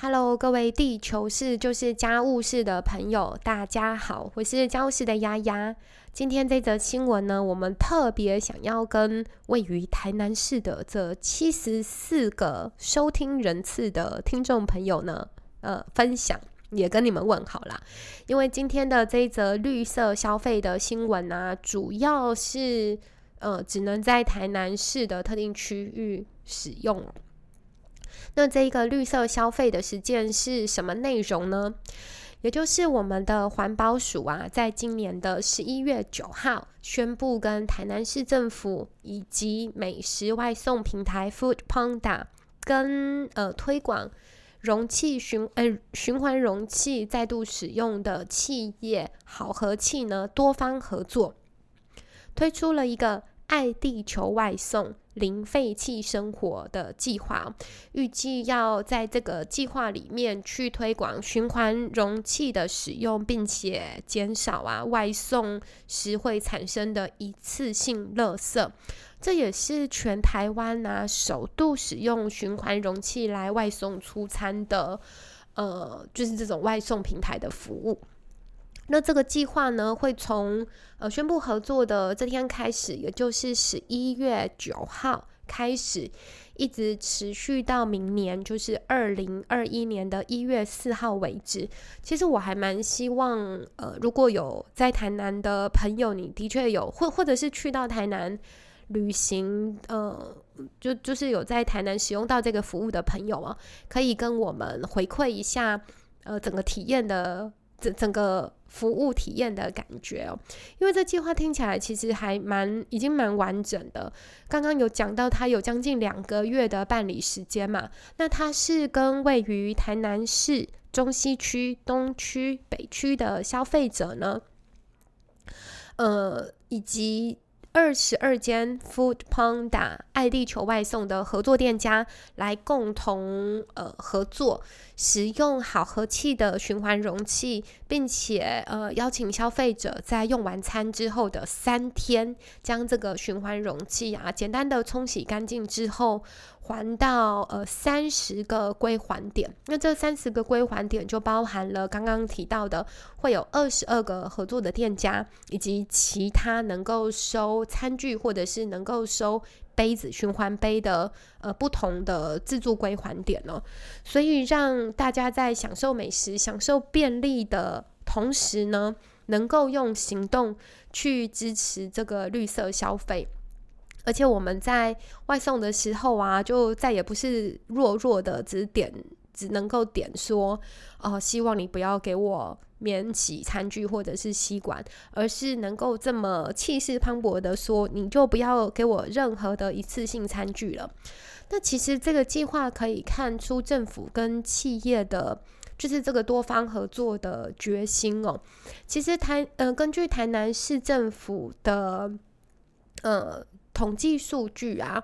Hello，各位地球式就是家务事的朋友，大家好，我是家务事的丫丫。今天这则新闻呢，我们特别想要跟位于台南市的这七十四个收听人次的听众朋友呢，呃，分享，也跟你们问好啦。因为今天的这一则绿色消费的新闻呢，主要是呃，只能在台南市的特定区域使用。那这一个绿色消费的实践是什么内容呢？也就是我们的环保署啊，在今年的十一月九号宣布，跟台南市政府以及美食外送平台 Food Panda 跟呃推广容器循呃循环容器再度使用的企业好和气呢多方合作，推出了一个爱地球外送。零废弃生活的计划，预计要在这个计划里面去推广循环容器的使用，并且减少啊外送时会产生的一次性垃圾。这也是全台湾啊首度使用循环容器来外送出餐的，呃，就是这种外送平台的服务。那这个计划呢，会从呃宣布合作的这天开始，也就是十一月九号开始，一直持续到明年，就是二零二一年的一月四号为止。其实我还蛮希望，呃，如果有在台南的朋友，你的确有或或者是去到台南旅行，呃，就就是有在台南使用到这个服务的朋友啊，可以跟我们回馈一下，呃，整个体验的。整整个服务体验的感觉哦，因为这计划听起来其实还蛮已经蛮完整的。刚刚有讲到，它有将近两个月的办理时间嘛。那它是跟位于台南市中西区、东区、北区的消费者呢，呃，以及。二十二间 Food Panda 爱地球外送的合作店家来共同呃合作，使用好和气的循环容器，并且呃邀请消费者在用完餐之后的三天，将这个循环容器啊简单的冲洗干净之后。还到呃三十个归还点，那这三十个归还点就包含了刚刚提到的，会有二十二个合作的店家，以及其他能够收餐具或者是能够收杯子循环杯的呃不同的自助归还点哦，所以让大家在享受美食、享受便利的同时呢，能够用行动去支持这个绿色消费。而且我们在外送的时候啊，就再也不是弱弱的只点，只能够点说，哦，希望你不要给我免洗餐具或者是吸管，而是能够这么气势磅礴的说，你就不要给我任何的一次性餐具了。那其实这个计划可以看出政府跟企业的，就是这个多方合作的决心哦。其实台，呃，根据台南市政府的，呃。统计数据啊，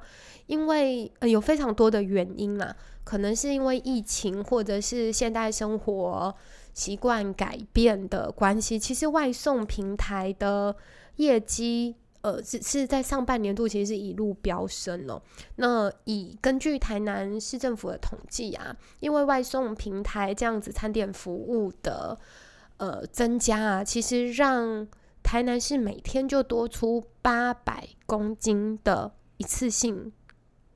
因为有非常多的原因啦，可能是因为疫情或者是现代生活习惯改变的关系，其实外送平台的业绩，呃，是是在上半年度其实是一路飙升哦。那以根据台南市政府的统计啊，因为外送平台这样子餐点服务的呃增加啊，其实让台南市每天就多出八百公斤的一次性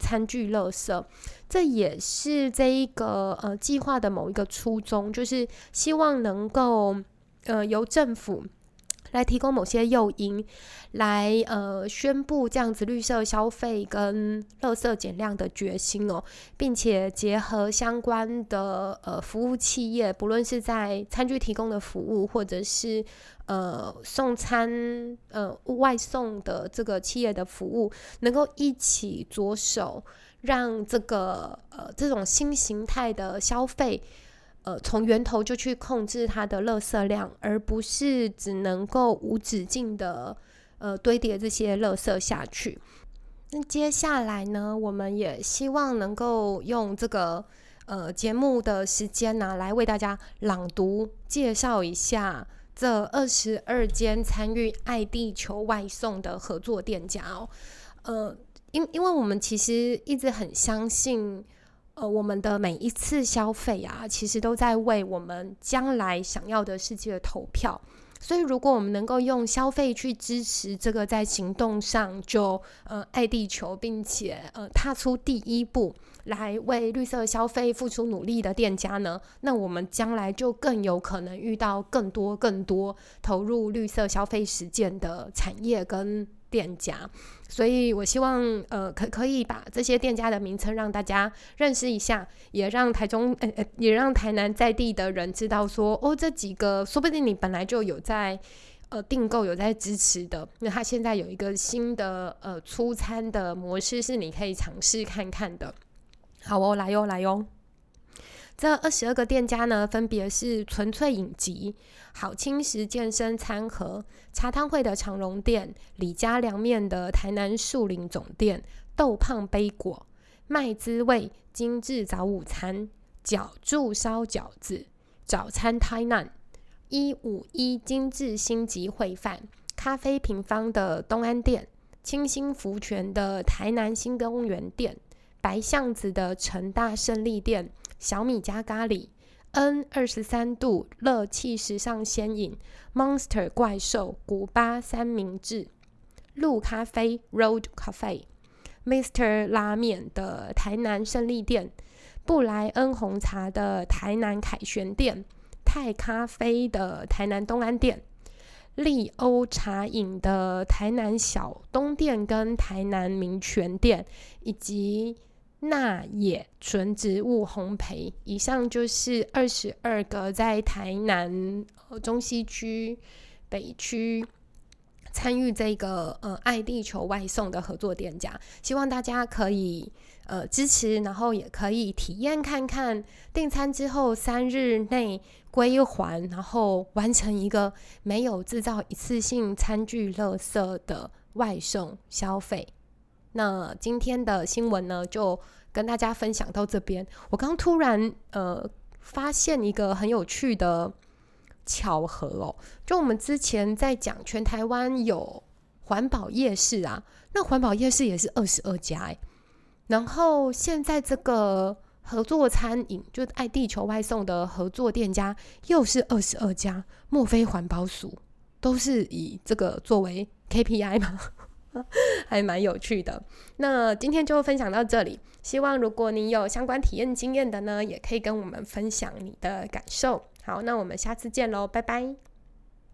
餐具垃圾，这也是这一个呃计划的某一个初衷，就是希望能够呃由政府。来提供某些诱因，来呃宣布这样子绿色消费跟垃圾减量的决心哦，并且结合相关的呃服务企业，不论是在餐具提供的服务，或者是呃送餐呃外送的这个企业的服务，能够一起着手，让这个呃这种新形态的消费。呃，从源头就去控制它的垃圾量，而不是只能够无止境的呃堆叠这些垃圾下去。那接下来呢，我们也希望能够用这个呃节目的时间呢，来为大家朗读介绍一下这二十二间参与爱地球外送的合作店家哦。呃，因因为我们其实一直很相信。呃，我们的每一次消费啊，其实都在为我们将来想要的世界投票。所以，如果我们能够用消费去支持这个在行动上就呃爱地球，并且呃踏出第一步，来为绿色消费付出努力的店家呢，那我们将来就更有可能遇到更多更多投入绿色消费实践的产业跟。店家，所以我希望呃可可以把这些店家的名称让大家认识一下，也让台中呃也让台南在地的人知道说哦这几个说不定你本来就有在呃订购有在支持的，那他现在有一个新的呃出餐的模式是你可以尝试看看的。好哦，来哟来哟。这二十二个店家呢，分别是纯粹影集、好轻食健身餐盒、茶汤会的长荣店、李家凉面的台南树林总店、豆胖杯果、麦滋味精致早午餐、角柱烧饺子、早餐台南、一五一精致星级烩饭、咖啡平方的东安店、清新福泉的台南新公园店、白巷子的成大胜利店。小米加咖喱，N 二十三度乐气时尚鲜饮，Monster 怪兽古巴三明治，路咖啡 Road Cafe，Mr 拉面的台南胜利店，布莱恩红茶的台南凯旋店，泰咖啡的台南东安店，利欧茶饮的台南小东店跟台南民权店，以及。那野纯植物烘焙，以上就是二十二个在台南中西区、北区参与这个呃爱地球外送的合作店家，希望大家可以呃支持，然后也可以体验看看订餐之后三日内归还，然后完成一个没有制造一次性餐具垃圾的外送消费。那今天的新闻呢，就跟大家分享到这边。我刚突然呃发现一个很有趣的巧合哦，就我们之前在讲全台湾有环保夜市啊，那环保夜市也是二十二家哎，然后现在这个合作餐饮，就爱地球外送的合作店家又是二十二家，莫非环保署都是以这个作为 KPI 吗？还蛮有趣的，那今天就分享到这里。希望如果你有相关体验经验的呢，也可以跟我们分享你的感受。好，那我们下次见喽，拜拜。